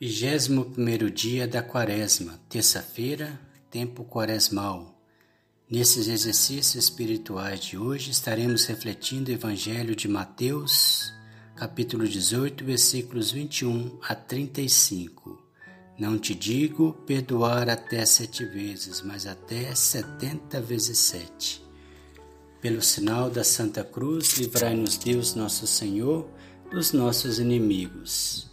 Vigésimo primeiro dia da quaresma, terça-feira, tempo quaresmal. Nesses exercícios espirituais de hoje estaremos refletindo o Evangelho de Mateus, capítulo 18, versículos 21 a 35. Não te digo perdoar até sete vezes, mas até setenta vezes sete. Pelo sinal da Santa Cruz, livrai-nos Deus nosso Senhor dos nossos inimigos.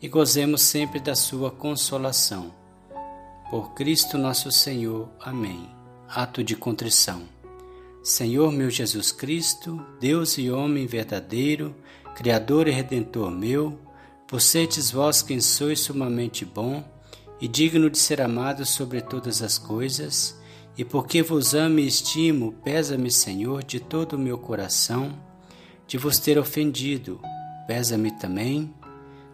e gozemos sempre da sua consolação. Por Cristo nosso Senhor. Amém. Ato de contrição. Senhor meu Jesus Cristo, Deus e homem verdadeiro, Criador e Redentor meu, por seres vós quem sois sumamente bom e digno de ser amado sobre todas as coisas, e porque vos amo e estimo, pesa-me, Senhor, de todo o meu coração, de vos ter ofendido, pesa-me também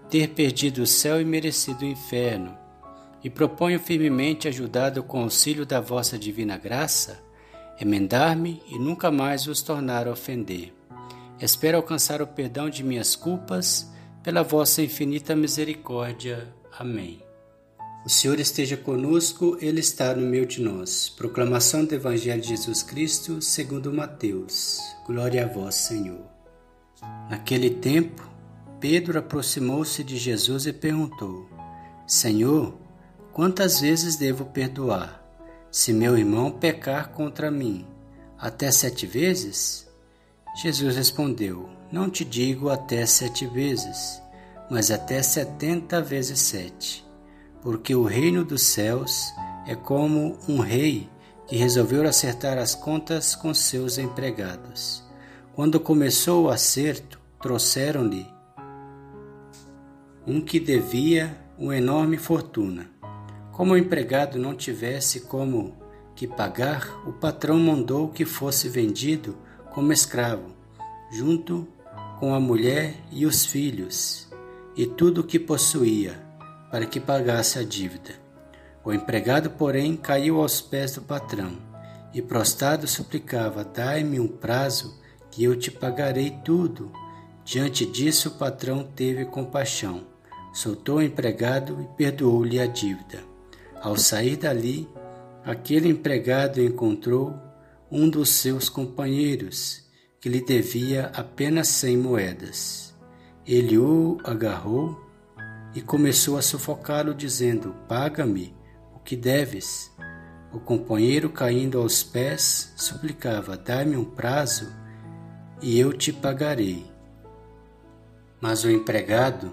ter perdido o céu e merecido o inferno, e proponho firmemente, ajudado com o auxílio da vossa divina graça, emendar-me e nunca mais vos tornar a ofender. Espero alcançar o perdão de minhas culpas pela vossa infinita misericórdia. Amém. O Senhor esteja conosco, Ele está no meio de nós. Proclamação do Evangelho de Jesus Cristo, segundo Mateus. Glória a vós, Senhor. Naquele tempo, Pedro aproximou-se de Jesus e perguntou: Senhor, quantas vezes devo perdoar? Se meu irmão pecar contra mim, até sete vezes? Jesus respondeu: Não te digo até sete vezes, mas até setenta vezes sete. Porque o reino dos céus é como um rei que resolveu acertar as contas com seus empregados. Quando começou o acerto, trouxeram-lhe um que devia uma enorme fortuna. Como o empregado não tivesse como que pagar, o patrão mandou que fosse vendido como escravo, junto com a mulher e os filhos, e tudo o que possuía, para que pagasse a dívida. O empregado, porém, caiu aos pés do patrão, e prostrado suplicava: Dai-me um prazo, que eu te pagarei tudo. Diante disso, o patrão teve compaixão soltou o empregado e perdoou-lhe a dívida. Ao sair dali, aquele empregado encontrou um dos seus companheiros que lhe devia apenas cem moedas. Ele o agarrou e começou a sufocá-lo, dizendo: Paga-me o que deves. O companheiro, caindo aos pés, suplicava: Dá-me um prazo e eu te pagarei. Mas o empregado,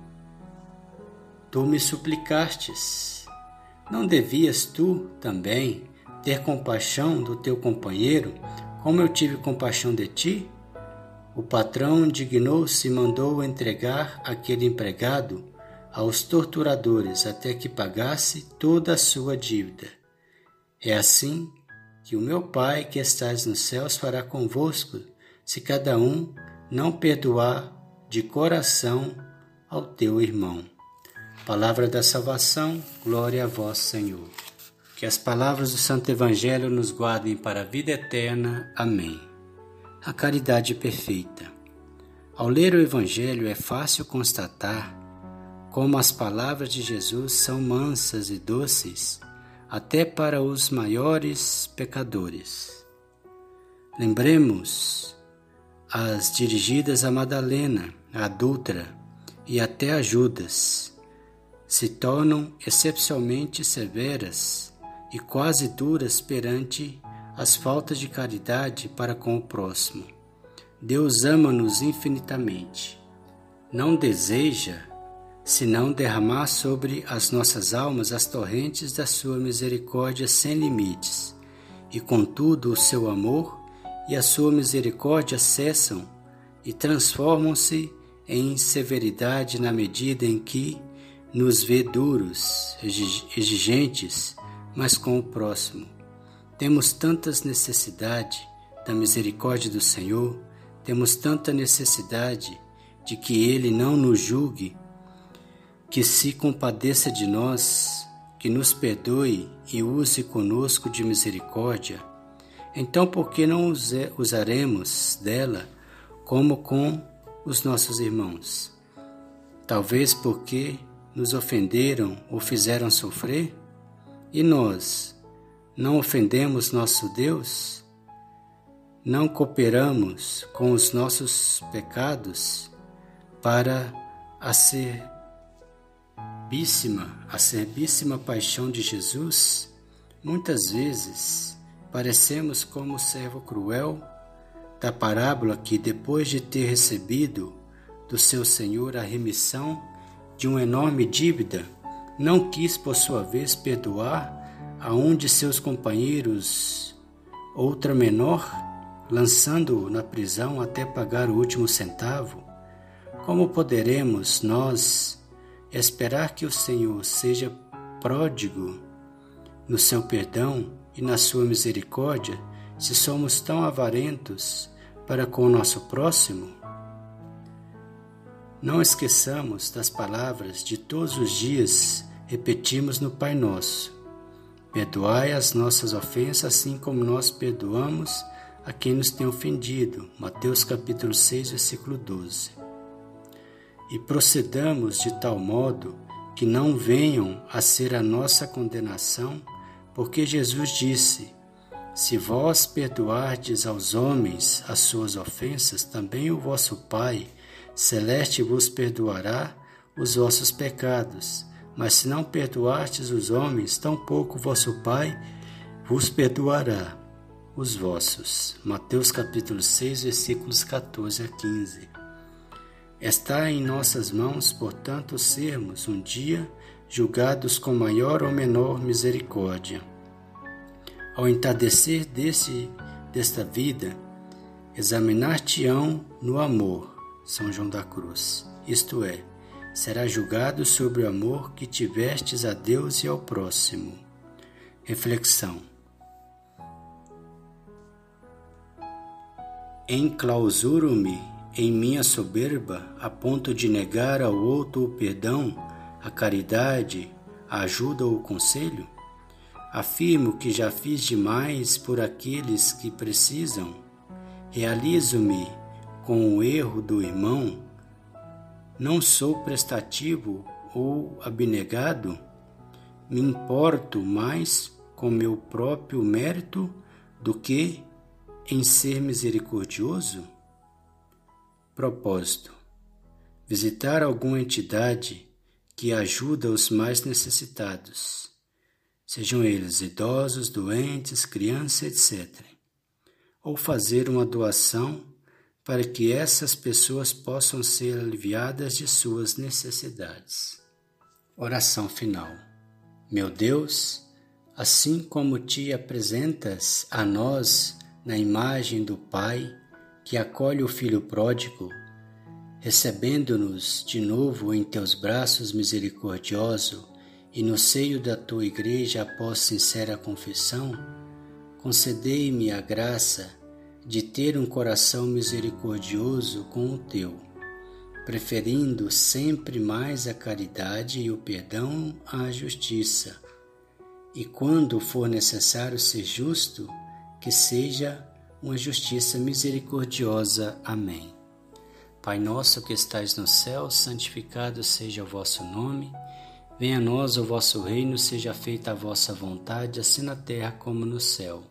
tu me suplicastes. Não devias tu também ter compaixão do teu companheiro, como eu tive compaixão de ti? O patrão indignou-se e mandou entregar aquele empregado aos torturadores até que pagasse toda a sua dívida. É assim que o meu Pai que estás nos céus fará convosco, se cada um não perdoar de coração ao teu irmão. Palavra da salvação, glória a vós, Senhor. Que as palavras do Santo Evangelho nos guardem para a vida eterna. Amém. A caridade perfeita. Ao ler o Evangelho é fácil constatar como as palavras de Jesus são mansas e doces, até para os maiores pecadores. Lembremos as dirigidas a Madalena, a adulta, e até a Judas se tornam excepcionalmente severas e quase duras perante as faltas de caridade para com o próximo. Deus ama-nos infinitamente. Não deseja senão derramar sobre as nossas almas as torrentes da sua misericórdia sem limites. E contudo, o seu amor e a sua misericórdia cessam e transformam-se em severidade na medida em que nos vê duros, exigentes, mas com o próximo. Temos tantas necessidade da misericórdia do Senhor, temos tanta necessidade de que Ele não nos julgue que se compadeça de nós, que nos perdoe e use conosco de misericórdia, então por que não usaremos dela como com os nossos irmãos? Talvez porque nos ofenderam ou fizeram sofrer? E nós não ofendemos nosso Deus? Não cooperamos com os nossos pecados para a ser acerbíssima, acerbíssima paixão de Jesus, muitas vezes parecemos como o servo cruel da parábola que, depois de ter recebido do seu Senhor a remissão de uma enorme dívida, não quis, por sua vez, perdoar a um de seus companheiros outra menor, lançando-o na prisão até pagar o último centavo? Como poderemos nós Esperar que o Senhor seja pródigo no seu perdão e na sua misericórdia, se somos tão avarentos para com o nosso próximo? Não esqueçamos das palavras de todos os dias repetimos no Pai Nosso. Perdoai as nossas ofensas, assim como nós perdoamos a quem nos tem ofendido. Mateus capítulo 6, versículo 12 e procedamos de tal modo que não venham a ser a nossa condenação, porque Jesus disse: Se vós perdoardes aos homens as suas ofensas, também o vosso Pai celeste vos perdoará os vossos pecados. Mas se não perdoardes os homens, tampouco vosso Pai vos perdoará os vossos. Mateus capítulo 6, versículos 14 a 15. Está em nossas mãos, portanto, sermos um dia julgados com maior ou menor misericórdia. Ao entardecer desse, desta vida, examinar-te-ão no amor, São João da Cruz, isto é, será julgado sobre o amor que tivestes a Deus e ao próximo. Reflexão. Enclausuro-me em minha soberba, a ponto de negar ao outro o perdão, a caridade, a ajuda ou o conselho? Afirmo que já fiz demais por aqueles que precisam. Realizo-me com o erro do irmão. Não sou prestativo ou abnegado. Me importo mais com meu próprio mérito do que em ser misericordioso? Propósito: visitar alguma entidade que ajuda os mais necessitados, sejam eles idosos, doentes, crianças, etc. Ou fazer uma doação para que essas pessoas possam ser aliviadas de suas necessidades. Oração final. Meu Deus, assim como te apresentas a nós na imagem do Pai, que acolhe o filho pródigo, recebendo-nos de novo em teus braços misericordioso e no seio da tua igreja após sincera confissão, concedei-me a graça de ter um coração misericordioso com o teu, preferindo sempre mais a caridade e o perdão à justiça, e quando for necessário ser justo, que seja uma justiça misericordiosa. Amém. Pai nosso que estais no céu, santificado seja o vosso nome. Venha a nós o vosso reino, seja feita a vossa vontade, assim na terra como no céu.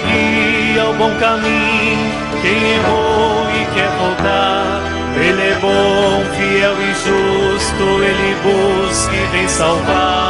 Guia o bom caminho, quem errou e quer voltar. Ele é bom, fiel e justo, ele busca e vem salvar.